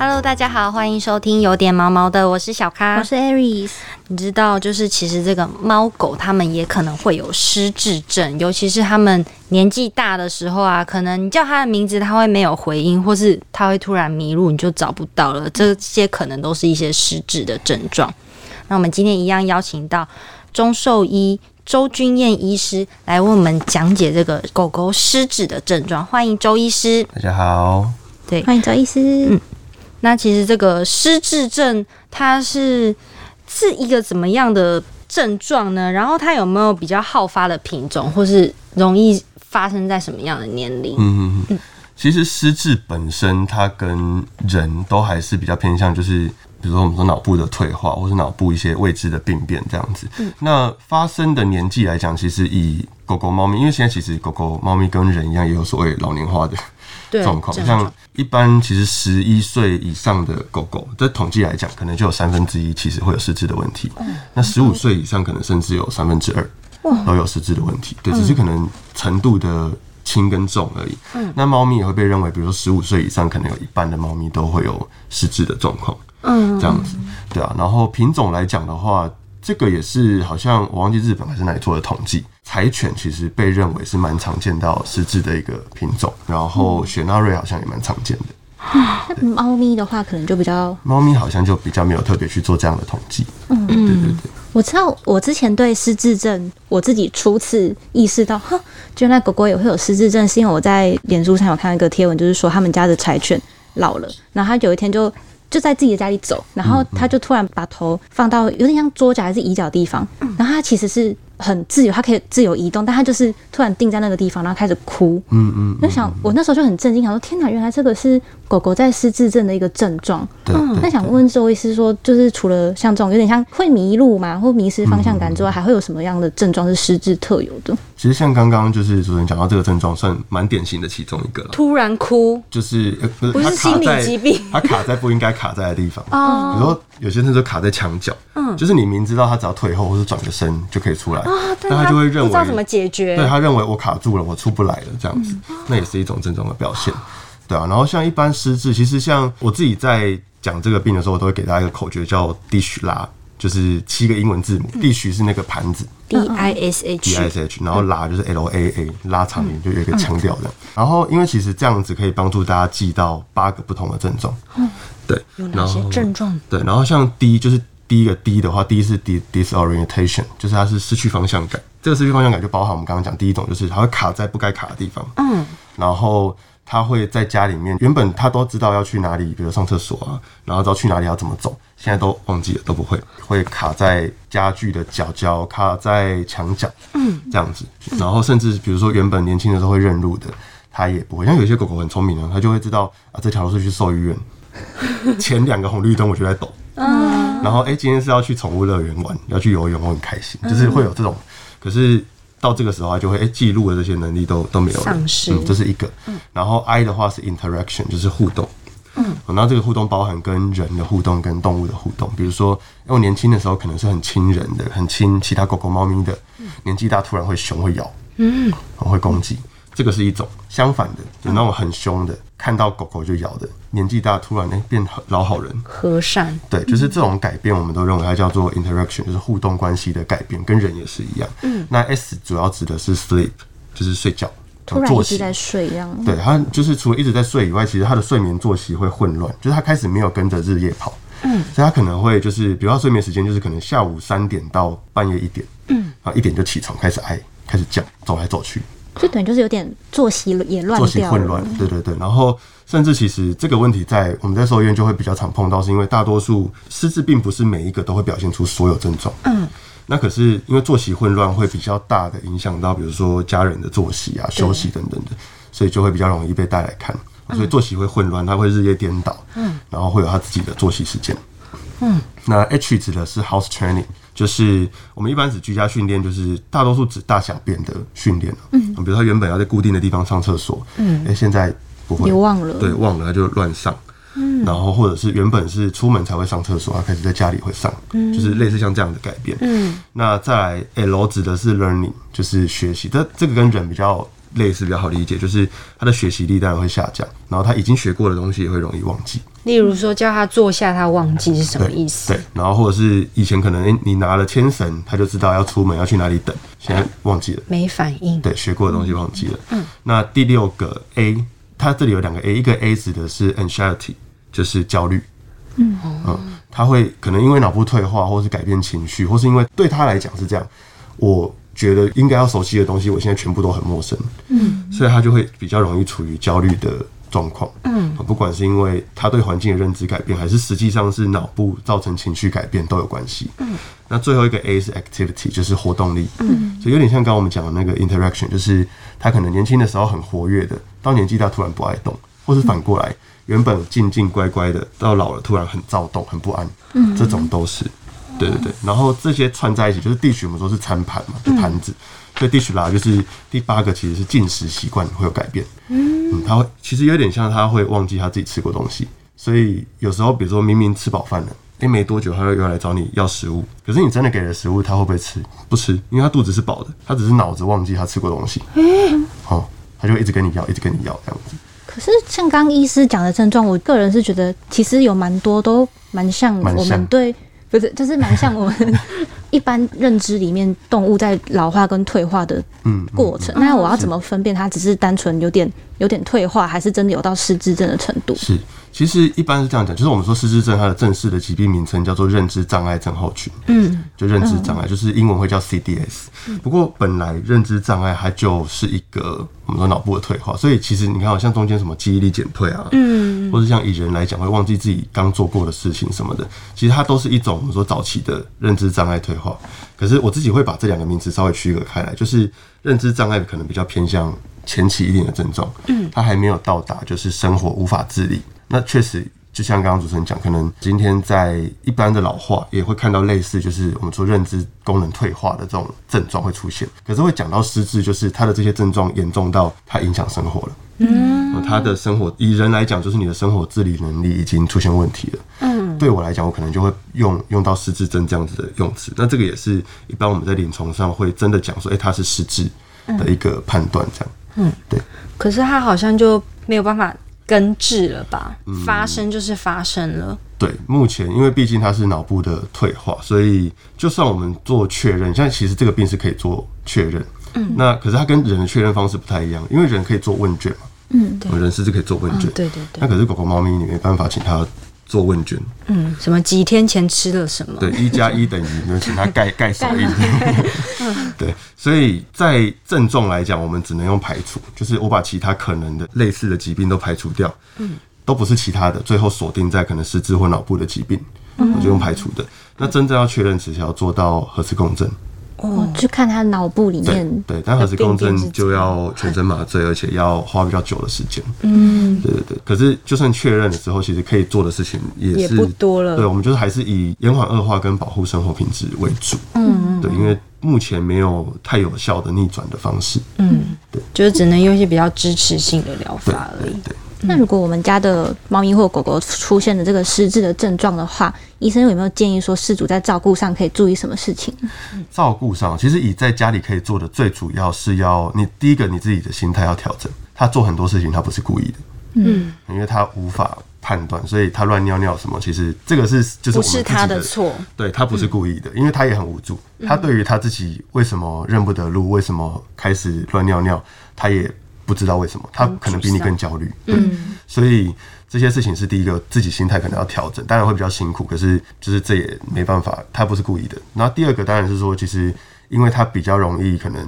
Hello，大家好，欢迎收听有点毛毛的，我是小咖，我是 Aries。你知道，就是其实这个猫狗它们也可能会有失智症，尤其是它们年纪大的时候啊，可能你叫它的名字，它会没有回音，或是它会突然迷路，你就找不到了。这些可能都是一些失智的症状。那我们今天一样邀请到中兽医周君燕医师来为我们讲解这个狗狗失智的症状。欢迎周医师。大家好，对，欢迎周医师。嗯，那其实这个失智症它是是一个怎么样的症状呢？然后它有没有比较好发的品种，或是容易发生在什么样的年龄？嗯嗯嗯。其实失智本身，它跟人都还是比较偏向，就是比如说我们说脑部的退化，或是脑部一些未知的病变这样子。那发生的年纪来讲，其实以狗狗、猫咪，因为现在其实狗狗、猫咪跟人一样，也有所谓老年化的状况。像一般其实十一岁以上的狗狗，在统计来讲，可能就有三分之一其实会有失智的问题。那十五岁以上，可能甚至有三分之二都有失智的问题。对，只是可能程度的。轻跟重而已。嗯，那猫咪也会被认为，比如说十五岁以上，可能有一半的猫咪都会有失智的状况。嗯，这样子，对啊。然后品种来讲的话，这个也是好像我忘记日本还是哪里做的统计，柴犬其实被认为是蛮常见到失智的一个品种。然后雪纳瑞好像也蛮常见的。那猫咪的话，可能就比较……猫咪好像就比较没有特别去做这样的统计。嗯，对对对。我知道，我之前对失智症，我自己初次意识到，哈，原来狗狗也会有失智症，是因为我在脸书上有看到一个贴文，就是说他们家的柴犬老了，然后它有一天就就在自己的家里走，然后它就突然把头放到有点像桌角还是椅脚地方，然后它其实是。很自由，它可以自由移动，但它就是突然定在那个地方，然后开始哭。嗯嗯，就想我那时候就很震惊，想说天哪，原来这个是狗狗在失智症的一个症状。嗯，那想问周医师说，就是除了像这种有点像会迷路嘛，或迷失方向感之外，还会有什么样的症状是失智特有的？其实像刚刚就是主持人讲到这个症状，算蛮典型的其中一个了。突然哭，就是不是心理疾病，它卡在不应该卡在的地方。哦，比如说有些人就卡在墙角。嗯，就是你明知道他只要退后或者转个身就可以出来。那他就会认为不知道怎么解决，对他认为我卡住了，我出不来了，这样子，那也是一种症状的表现，对啊。然后像一般失智，其实像我自己在讲这个病的时候，我都会给大家一个口诀，叫 dish 拉，就是七个英文字母，dish 是那个盘子，d i s h d i s h，然后拉就是 l a a，拉长音就有一个腔调的。然后因为其实这样子可以帮助大家记到八个不同的症状，对，有哪些症状？对，然后像 D 就是。第一个 D 的话，第一是 disorientation，就是它是失去方向感。这个失去方向感就包含我们刚刚讲第一种，就是它会卡在不该卡的地方。嗯，然后它会在家里面，原本他都知道要去哪里，比如上厕所啊，然后知道去哪里要怎么走，现在都忘记了，都不会，会卡在家具的角角，卡在墙角，嗯，这样子。然后甚至比如说原本年轻的时候会认路的，他也不会。像有些狗狗很聪明啊，它就会知道啊，这条路是去兽医院，前两个红绿灯我就在抖。嗯，然后哎，今天是要去宠物乐园玩，要去游泳，我很开心，就是会有这种。可是到这个时候，就会哎，记录的这些能力都都没有了，嗯，这是一个。然后 I 的话是 interaction，就是互动。嗯，然后这个互动包含跟人的互动，跟动物的互动。比如说，因为年轻的时候可能是很亲人的，很亲其他狗狗、猫咪的。年纪大突然会熊会咬，嗯，会攻击。这个是一种相反的，有那种很凶的，看到狗狗就咬的。年纪大突然哎变老好人，和善。对，就是这种改变，我们都认为它叫做 interaction，就是互动关系的改变，跟人也是一样。嗯，那 S 主要指的是 sleep，就是睡觉，突然一直在睡一样。对，他就是除了一直在睡以外，其实他的睡眠作息会混乱，就是他开始没有跟着日夜跑。嗯，所以他可能会就是，比如说睡眠时间就是可能下午三点到半夜一点。嗯，然后一点就起床开始挨，开始叫，走来走去。就等于就是有点作息也乱，作息混乱，对对对。然后甚至其实这个问题在我们在兽医院就会比较常碰到，是因为大多数失智并不是每一个都会表现出所有症状。嗯，那可是因为作息混乱会比较大的影响到，比如说家人的作息啊、休息等等的，所以就会比较容易被带来看。所以作息会混乱，他会日夜颠倒。嗯，然后会有他自己的作息时间。嗯，那 H 指的是 house training。就是我们一般指居家训练，就是大多数指大小便的训练嗯，比如他原本要在固定的地方上厕所，嗯，哎，现在不会，忘了，对，忘了他就乱上。嗯，然后或者是原本是出门才会上厕所，他开始在家里会上，嗯，就是类似像这样的改变。嗯，那再来 L 指的是 learning，就是学习。这这个跟人比较类似比较好理解，就是他的学习力当然会下降，然后他已经学过的东西也会容易忘记。例如说叫他坐下，他忘记是什么意思？对，然后或者是以前可能诶、你拿了牵绳，他就知道要出门要去哪里等，现在忘记了。没反应。对，学过的东西忘记了。嗯，那第六个 A，它这里有两个 A，一个 A 指的是 anxiety，就是焦虑。嗯嗯他会可能因为脑部退化，或是改变情绪，或是因为对他来讲是这样，我觉得应该要熟悉的东西，我现在全部都很陌生。嗯，所以他就会比较容易处于焦虑的状况。嗯，不管是因为他对环境的认知改变，还是实际上是脑部造成情绪改变，都有关系。嗯，那最后一个 A 是 activity，就是活动力。嗯，所以有点像刚刚我们讲的那个 interaction，就是他可能年轻的时候很活跃的，到年纪大突然不爱动，或是反过来，原本静静乖乖的，到老了突然很躁动、很不安。嗯，这种都是。对对对，然后这些串在一起，就是 dish 我们说是餐盘嘛，就盘子。所以 dish 啦，就是第八个，其实是进食习惯会有改变。嗯，他会其实有点像他会忘记他自己吃过东西，所以有时候比如说明明吃饱饭了，诶，没多久他又又来找你要食物，可是你真的给了食物，他会不会吃？不吃，因为他肚子是饱的，他只是脑子忘记他吃过东西。嗯，好，他就会一直跟你要，一直跟你要这样子。可是像刚医师讲的症状，我个人是觉得其实有蛮多都蛮像我们对，不是就是蛮像我们一般认知里面动物在老化跟退化的嗯，过程。那我要怎么分辨它只是单纯有点有点退化，还是真的有到失智症的程度？是，其实一般是这样讲，就是我们说失智症，它的正式的疾病名称叫做认知障碍症候群。嗯，就认知障碍，就是英文会叫 CDS。不过本来认知障碍它就是一个我们说脑部的退化，所以其实你看，好像中间什么记忆力减退啊，嗯，或者像以人来讲会忘记自己刚做过的事情什么的，其实它都是一种我们说早期的认知障碍退化。可是我自己会把这两个名词稍微区隔开来，就是认知障碍可能比较偏向前期一点的症状，嗯，它还没有到达就是生活无法自理。那确实，就像刚刚主持人讲，可能今天在一般的老化也会看到类似，就是我们说认知功能退化的这种症状会出现。可是会讲到失智，就是他的这些症状严重到他影响生活了。嗯，他的生活以人来讲，就是你的生活自理能力已经出现问题了。嗯，对我来讲，我可能就会用用到失智症这样子的用词。那这个也是一般我们在临床上会真的讲说，哎、他是失智的一个判断，这样。嗯，对。可是他好像就没有办法根治了吧？嗯发生就是发生了。对，目前因为毕竟它是脑部的退化，所以就算我们做确认，现在其实这个病是可以做确认。嗯，那可是它跟人的确认方式不太一样，因为人可以做问卷嘛。嗯，人是是可以做问卷。对对对那可是狗狗、猫咪，你没办法请它做问卷。嗯，什么几天前吃了什么？对，一加一等于，你就请他盖盖手印。对，所以在症状来讲，我们只能用排除，就是我把其他可能的类似的疾病都排除掉，嗯，都不是其他的，最后锁定在可能失智或脑部的疾病，我就用排除的。那真正要确认，只是要做到核磁共振，哦，去看他脑部里对面对，但核磁共振就要全身麻醉，而且要花比较久的时间。嗯，对对对。可是就算确认了之后，其实可以做的事情也是也不多了对，我们就是还是以延缓恶化跟保护生活品质为主。嗯，对，因为目前没有太有效的逆转的方式。嗯，对就是只能用一些比较支持性的疗法而已。对对。那如果我们家的猫咪或狗狗出现了这个失智的症状的话，医生有没有建议说事主在照顾上可以注意什么事情？照顾上，其实以在家里可以做的最主要是要你第一个你自己的心态要调整。他做很多事情他不是故意的，嗯，因为他无法判断，所以他乱尿尿什么，其实这个是就是我们不是他的错，对他不是故意的，因为他也很无助。他对于他自己为什么认不得路，为什么开始乱尿尿，他也不知道为什么，他可能比你更焦虑。嗯，所以这些事情是第一个，自己心态可能要调整，当然会比较辛苦，可是就是这也没办法，他不是故意的。然后第二个当然是说，其实因为他比较容易可能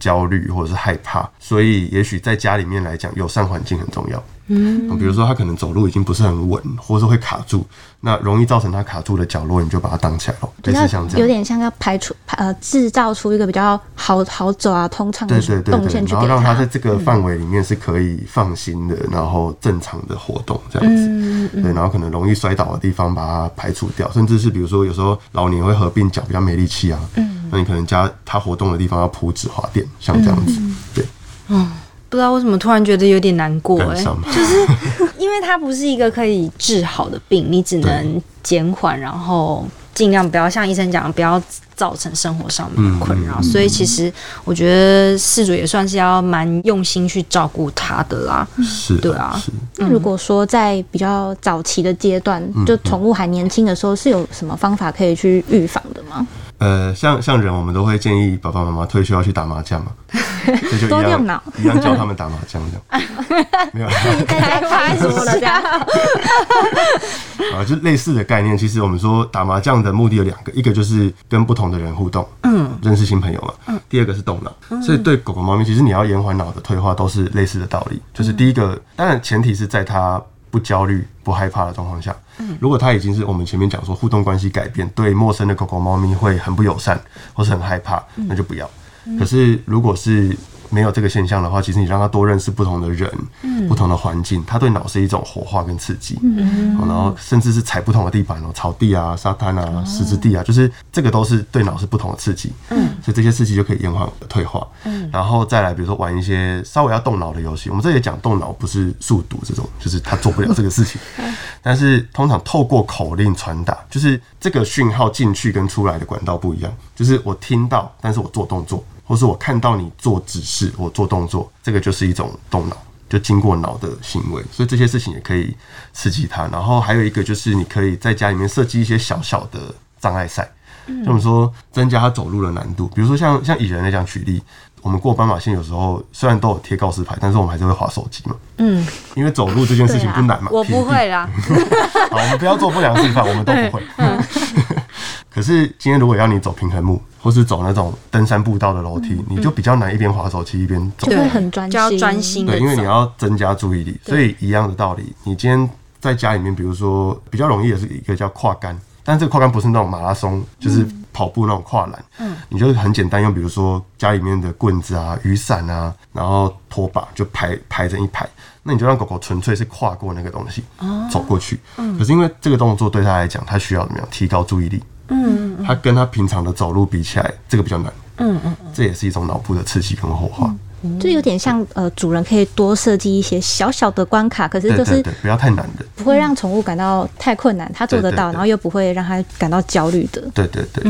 焦虑或者是害怕，所以也许在家里面来讲，友善环境很重要。嗯，比如说他可能走路已经不是很稳，或是会卡住，那容易造成他卡住的角落，你就把它挡起来了，类比较似像这样。有点像要排除呃制造出一个比较好好走啊通畅的动线，去给然后让他在这个范围里面是可以放心的，然后正常的活动这样子。对，然后可能容易摔倒的地方把它排除掉，甚至是比如说有时候老年会合并脚比较没力气啊，嗯那你可能加他活动的地方要铺纸滑垫，像这样子。对，不知道为什么突然觉得有点难过哎、就是。因为它不是一个可以治好的病，你只能减缓，然后尽量不要像医生讲，不要造成生活上面的困扰。所以其实我觉得事主也算是要蛮用心去照顾他的啦。是的，对啊是那如果说在比较早期的阶段，就宠物还年轻的时候，是有什么方法可以去预防的吗？呃，像像人，我们都会建议爸爸妈妈退休要去打麻将嘛，多用脑一样教他们打麻将这样，没有啦太太说了这样，啊，就类似的概念。其实我们说打麻将的目的有两个，一个就是跟不同的人互动，嗯，认识新朋友嘛，嗯，第二个是动脑。所以对狗狗、猫咪，其实你要延缓脑的退化，都是类似的道理。就是第一个，当然前提是在它不焦虑、不害怕的状况下。如果它已经是我们前面讲说互动关系改变，对陌生的狗狗、猫咪会很不友善，或是很害怕，那就不要。可是如果是没有这个现象的话，其实你让他多认识不同的人、不同的环境，他对脑是一种活化跟刺激。嗯然后甚至是踩不同的地板哦，草地啊、沙滩啊、石子地啊，就是这个都是对脑是不同的刺激。嗯，所以这些刺激就可以延缓退化。嗯，然后再来，比如说玩一些稍微要动脑的游戏，我们这里讲动脑不是速读这种，就是他做不了这个事情。但是通常透过口令传达，就是这个讯号进去跟出来的管道不一样，就是我听到，但是我做动作，或是我看到你做指示，我做动作，这个就是一种动脑。就经过脑的行为，所以这些事情也可以刺激他。然后还有一个就是，你可以在家里面设计一些小小的障碍赛，就我们说增加他走路的难度。比如说像像以人来讲举例，我们过斑马线有时候虽然都有贴告示牌，但是我们还是会划手机嘛。嗯，因为走路这件事情不难嘛，我不会啦，好，我们不要做不良示范，我们都不会。可是今天如果要你走平衡木，或是走那种登山步道的楼梯，你就比较难一边滑手机一边走就。会很专就要心，专心对，因为你要增加注意力，所以一样的道理，你今天在家里面，比如说比较容易的是一个叫跨杆，但这个跨杆不是那种马拉松，就是跑步那种跨栏，嗯，你就很简单用，比如说家里面的棍子啊、雨伞啊，然后拖把就排排成一排，那你就让狗狗纯粹是跨过那个东西，走过去。嗯可是因为这个动作对它来讲，它需要怎么样？提高注意力。嗯，它跟它平常的走路比起来，这个比较难。嗯嗯，这也是一种脑部的刺激跟活化。就有点像呃，主人可以多设计一些小小的关卡，可是就是不要太难的。不会让宠物感到太困难，它做得到，然后又不会让它感到焦虑的。对对对，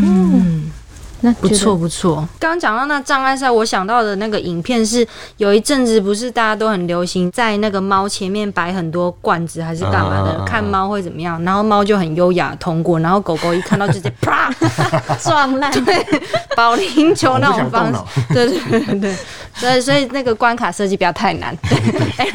那不错，不错。刚刚讲到那障碍赛，我想到的那个影片是有一阵子不是大家都很流行在那个猫前面摆很多罐子还是干嘛的，啊看猫会怎么样，然后猫就很优雅地通过，然后狗狗一看到就直接啪 撞烂。保龄球那种方式对对对对对，所以所以那个关卡设计不要太难。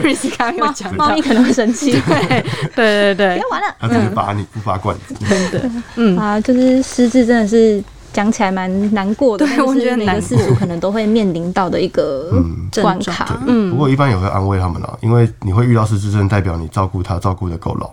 对 e s 刚刚有讲猫咪，可能会生气，对对对对。不要，玩了。它只是罚你不罚罐子。真的，嗯。啊，就是失智真的是讲起来蛮难过的，对我觉得难每个饲主可能都会面临到的一个关卡。嗯，不过一般也会安慰他们啦，因为你会遇到失智症，代表你照顾他照顾的够老。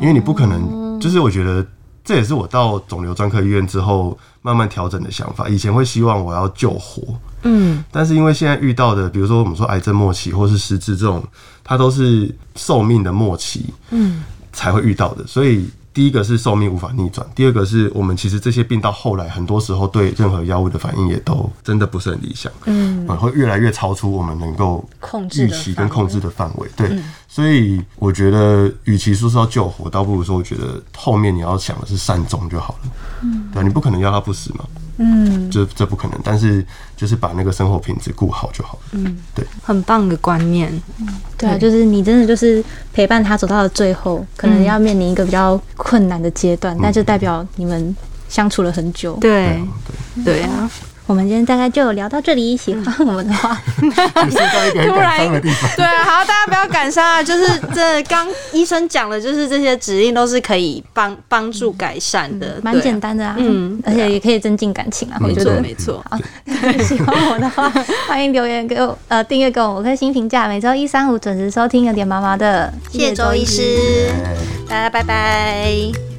因为你不可能，就是我觉得这也是我到肿瘤专科医院之后慢慢调整的想法。以前会希望我要救活，嗯，但是因为现在遇到的，比如说我们说癌症末期或是失智这种，它都是寿命的末期，嗯，才会遇到的，所以。第一个是寿命无法逆转，第二个是我们其实这些病到后来，很多时候对任何药物的反应也都真的不是很理想，嗯，会越来越超出我们能够控制预期跟控制的范围。对，所以我觉得，与其说是要救活，倒不如说，我觉得后面你要想的是善终就好了。嗯，对啊，你不可能要他不死嘛。嗯，这这不可能，但是就是把那个生活品质顾好就好了。嗯，对，很棒的观念。嗯。对。啊，就是你真的就是陪伴他走到了最后，可能要面临一个比较困难的阶段，但就代表你们相处了很久。对。对啊，我们今天大概就聊到这里，喜欢我们的话，突然。对啊，好，大家不要感伤啊！就是这刚医生讲的，就是这些指令都是可以帮帮助改善的，蛮简单的啊，嗯嗯，而且也可以增进感情啊，我没错觉得。没错。喜欢我的话，欢迎留言给我，呃，订阅给我五颗星评价。每周一、三、五准时收听，有点毛毛的。谢谢周医师，大家拜拜。